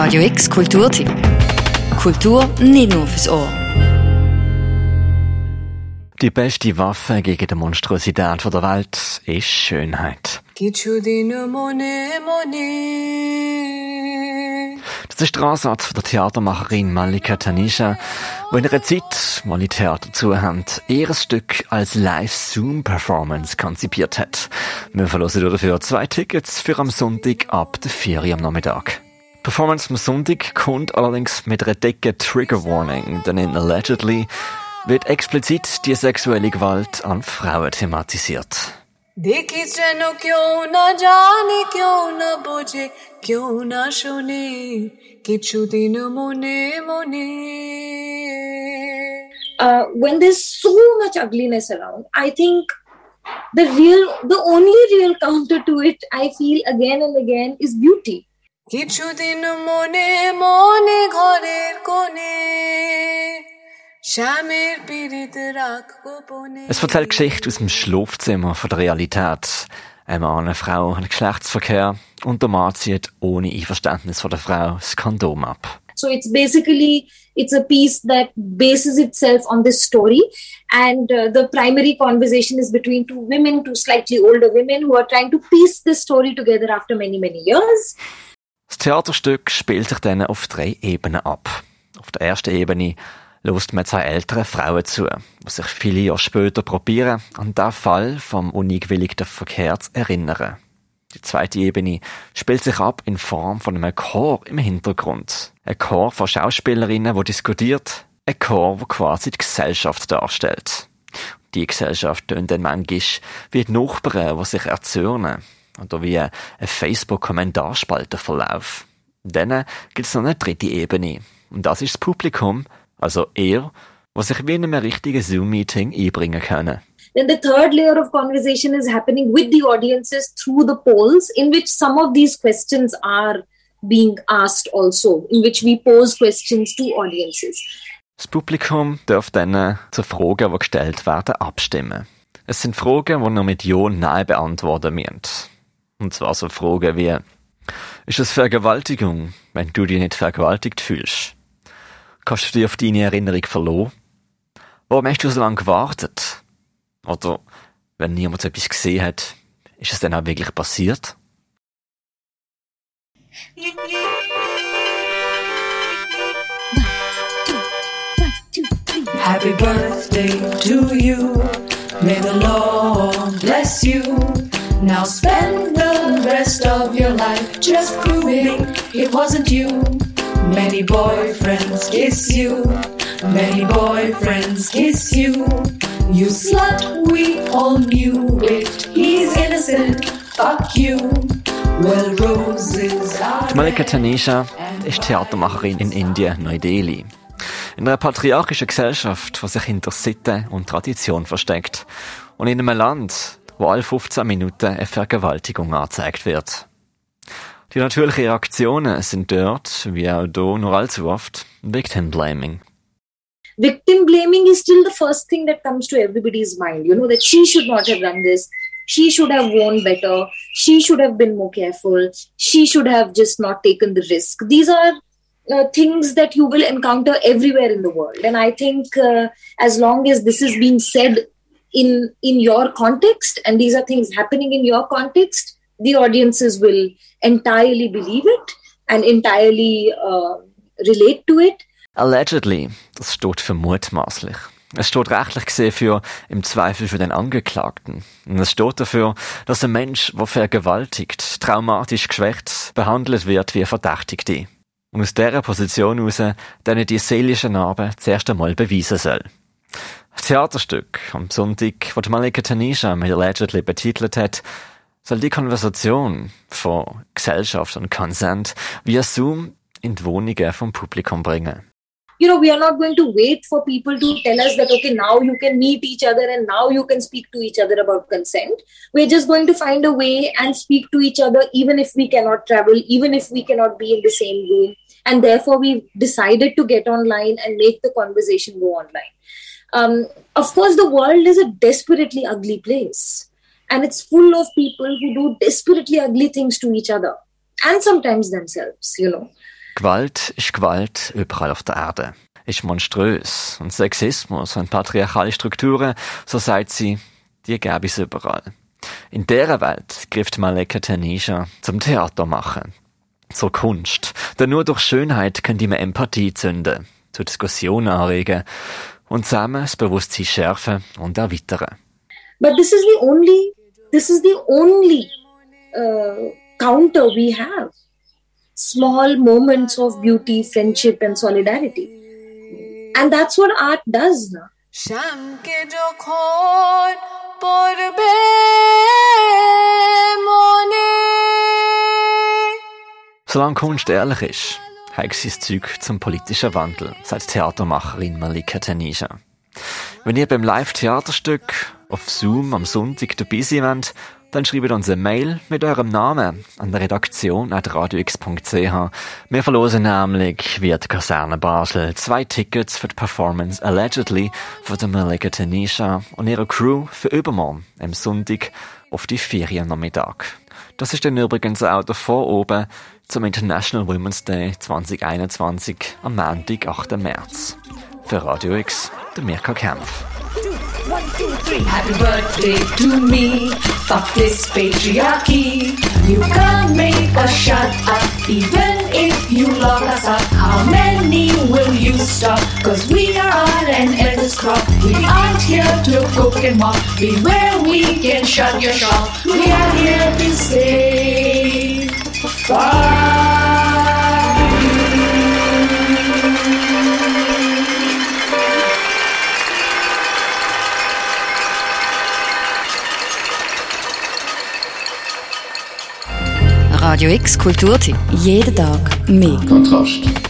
Radio X Kulturtipp. Kultur nicht nur fürs Ohr. Die beste Waffe gegen die Monstrosität der Welt ist Schönheit. Das ist der Ansatz von der Theatermacherin Malika Tanisha, die in einer Zeit, wo die Theater zu haben, ihr Stück als Live-Zoom-Performance konzipiert hat. Wir verlosen dafür zwei Tickets für am Sonntag ab der 4 Uhr am Nachmittag. Performance am Sonntag kommt allerdings mit einer dicken Trigger Warning, denn in Allegedly wird explizit die sexuelle Gewalt an Frauen thematisiert. देखी चैनो क्यों ना जाने क्यों ना बुझे क्यों ना শুনে কিছু দিন মনে মনে uh, when there's so much ugliness around, I think the real, the only real counter to it, I feel again and again, is beauty. কিছুদিন মনে মনে ঘরের কোণে শ্যামের পীড়িত রাখ গোপনে Es erzählt Geschichte aus dem Schlafzimmer von der Realität. Ein Mann, eine Frau, ein Geschlechtsverkehr und der Mann zieht ohne Einverständnis von der Frau das Kondom ab. So it's basically it's a piece that bases itself on this story, and uh, the primary conversation is between two women, two slightly older women who are trying to piece this story together after many many years. Das Theaterstück spielt sich dann auf drei Ebenen ab. Auf der ersten Ebene lost man zwei ältere Frauen zu, die sich viele Jahre später probieren, an den Fall vom uneinwilligten Verkehr zu erinnern. Die zweite Ebene spielt sich ab in Form von einem Chor im Hintergrund. Ein Chor von Schauspielerinnen, wo diskutiert, ein Chor, wo quasi die Gesellschaft darstellt. Die Gesellschaft tönt dann manchmal wie die Nachbarn, die sich erzürnen. Oder wie ein Facebook-Kommentarspaltenverlauf. Dann gibt es noch eine dritte Ebene. Und das ist das Publikum, also er, was sich wie in einem richtigen Zoom-Meeting einbringen können. Then the third layer of conversation is happening with the audiences through the polls, in which some of these questions are being asked also, in which we pose questions to audiences. Das Publikum darf dann zu Fragen, die gestellt werden, abstimmen. Es sind Fragen, die nur mit Ja und Nein beantworten müssen. Und zwar so Fragen wie, ist es Vergewaltigung, wenn du dich nicht vergewaltigt fühlst? Kannst du dich auf deine Erinnerung verloren? Warum hast du so lange gewartet? Oder, wenn niemand etwas gesehen hat, ist es dann auch wirklich passiert? Happy birthday to you. May the Lord bless you. Now spend rest of your life just proving it wasn't you. Many boyfriends kiss you. Many boyfriends kiss you. You slut, we all knew it. He's innocent. Fuck you. Well, roses are. Malika Tanisha ist Theatermacherin in Indien, Neu-Delhi. In einer patriarchischen Gesellschaft, die sich hinter Sitte und Tradition versteckt. Und in einem Land, wo alle 15 Minuten eine Vergewaltigung angezeigt wird. Die natürlichen Reaktionen sind dort, wie auch hier, nur allzu oft Victim Blaming. Victim blaming is still the first thing that comes to everybody's mind, you know, that she should not have done this. She should have known better. She should have been more careful. She should have just not taken the risk. These are uh, things that you will encounter everywhere in the world. And I think uh, as long as this is being said in in your context, and these are things happening in your context, the audiences will entirely believe it and entirely uh, relate to it. Allegedly, das steht für mutmaßlich. Es steht rechtlich gesehen für im Zweifel für den Angeklagten. Und es steht dafür, dass ein Mensch, der vergewaltigt, traumatisch geschwächt, behandelt wird wie ein Verdächtigte. Und aus dieser Position heraus dann die seelische Narbe zuerst einmal beweisen soll. Das Theaterstück am Sonntag, das Malika Tanisha mit Allegedly betitelt hat, soll die Konversation von Gesellschaft und Consent via Zoom in die Wohnungen vom Publikum bringen. you know we are not going to wait for people to tell us that okay now you can meet each other and now you can speak to each other about consent we're just going to find a way and speak to each other even if we cannot travel even if we cannot be in the same room and therefore we decided to get online and make the conversation go online um, of course the world is a desperately ugly place and it's full of people who do desperately ugly things to each other and sometimes themselves you know Gewalt ist Gewalt überall auf der Erde. Ist monströs. Und Sexismus und patriarchale Strukturen, so sagt sie, die gäbe es überall. In dieser Welt griff Maleka Tanisha zum Theater machen Zur Kunst. Denn nur durch Schönheit können die Empathie zünden, zur Diskussion anregen und zusammen das Bewusstsein schärfen und erweitern. But this is the only, this is the only uh, counter we have. Small moments of beauty, friendship, and solidarity. And that's what art does now. শ্যামকে যখন পড়বে মনে Solange Kunst ehrlich ist, hat sie das Zeug zum politischen Wandel, sagt Theatermacherin Malika Tanisha. Wenn ihr beim Live-Theaterstück auf Zoom am Sonntag dabei sein wollt, dann schreibt uns eine Mail mit eurem Namen an der Redaktion at radiox.ch. Wir verlosen nämlich wie die Kaserne Basel zwei Tickets für die Performance Allegedly von der Malika Tanisha und ihrer Crew für übermorgen, am Sonntag, auf die Feriennachmittag. Das ist dann übrigens auch der Voroben zum International Women's Day 2021 am Montag, 8. März. Für Radio X, der Mirka Kempf. Happy birthday to me. Fuck this patriarchy. You can't make us shut up, even if you lock us up. How many will you stop? Cause we are an endless crop. We aren't here to cook and mop. Beware, we can shut your shop. We are here to stay. Radio X Kulturtipp. Jeden Tag mehr. Kontrast.